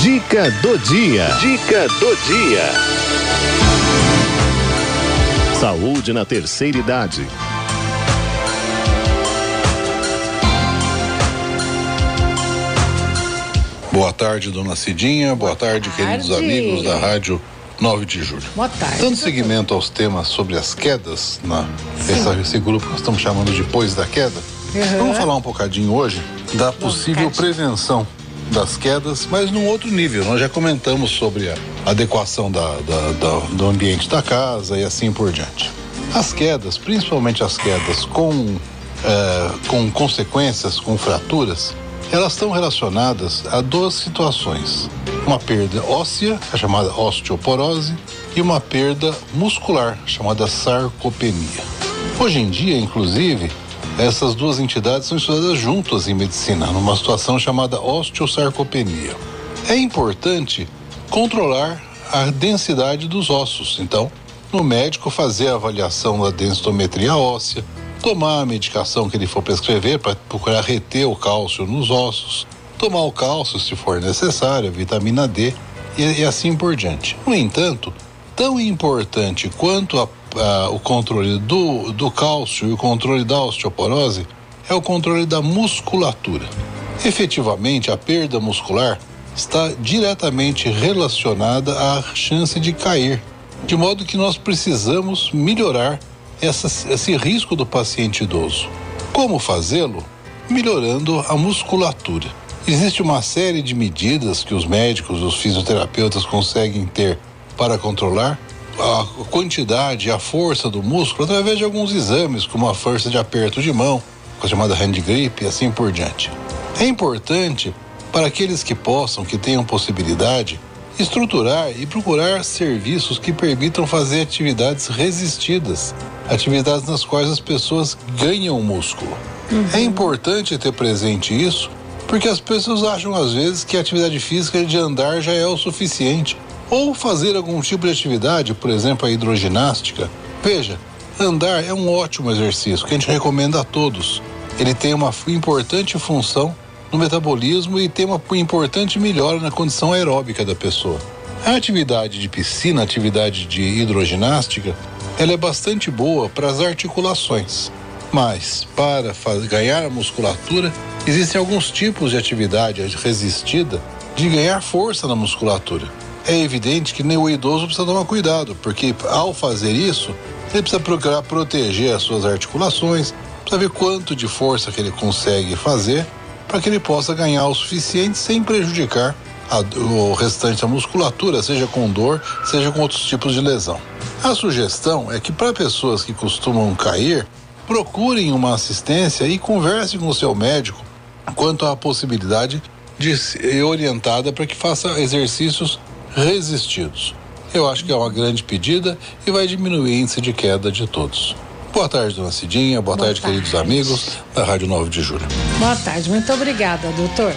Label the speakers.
Speaker 1: Dica do dia. Dica do dia. Saúde na terceira idade.
Speaker 2: Boa tarde, dona Cidinha. Boa, Boa tarde, tarde, queridos amigos da Rádio 9 de Julho.
Speaker 3: Boa tarde.
Speaker 2: Dando seguimento aos temas sobre as quedas, na, essa, esse grupo que nós estamos chamando de Depois da Queda, uhum. vamos falar um bocadinho hoje da possível prevenção das quedas, mas num outro nível. Nós já comentamos sobre a adequação da, da, da, do ambiente da casa e assim por diante. As quedas, principalmente as quedas com, é, com consequências, com fraturas, elas estão relacionadas a duas situações: uma perda óssea, a chamada osteoporose, e uma perda muscular, chamada sarcopenia. Hoje em dia, inclusive, essas duas entidades são estudadas juntas em medicina, numa situação chamada osteosarcopenia. É importante controlar a densidade dos ossos. Então, no médico fazer a avaliação da densitometria óssea, tomar a medicação que ele for prescrever para procurar reter o cálcio nos ossos, tomar o cálcio se for necessário, vitamina D e, e assim por diante. No entanto, tão importante quanto a uh, o controle do, do cálcio e o controle da osteoporose é o controle da musculatura. Efetivamente, a perda muscular está diretamente relacionada à chance de cair, de modo que nós precisamos melhorar essa, esse risco do paciente idoso. Como fazê-lo? Melhorando a musculatura. Existe uma série de medidas que os médicos, os fisioterapeutas conseguem ter para controlar a quantidade, a força do músculo através de alguns exames, como a força de aperto de mão, a chamada hand grip e assim por diante. É importante para aqueles que possam, que tenham possibilidade, estruturar e procurar serviços que permitam fazer atividades resistidas, atividades nas quais as pessoas ganham músculo. Uhum. É importante ter presente isso, porque as pessoas acham às vezes que a atividade física de andar já é o suficiente ou fazer algum tipo de atividade, por exemplo, a hidroginástica. Veja, andar é um ótimo exercício que a gente recomenda a todos. Ele tem uma importante função no metabolismo e tem uma importante melhora na condição aeróbica da pessoa. A atividade de piscina, a atividade de hidroginástica, ela é bastante boa para as articulações. Mas para ganhar musculatura, existem alguns tipos de atividade resistida de ganhar força na musculatura é evidente que nem o idoso precisa tomar cuidado, porque ao fazer isso, ele precisa procurar proteger as suas articulações, precisa ver quanto de força que ele consegue fazer para que ele possa ganhar o suficiente sem prejudicar a, o restante da musculatura, seja com dor, seja com outros tipos de lesão. A sugestão é que para pessoas que costumam cair, procurem uma assistência e conversem com o seu médico quanto à possibilidade de ser orientada para que faça exercícios resistidos. Eu acho que é uma grande pedida e vai diminuir o índice de queda de todos. Boa tarde, dona Cidinha. Boa, Boa tarde, tarde, queridos amigos da Rádio 9 de Julho.
Speaker 3: Boa tarde, muito obrigada, doutor.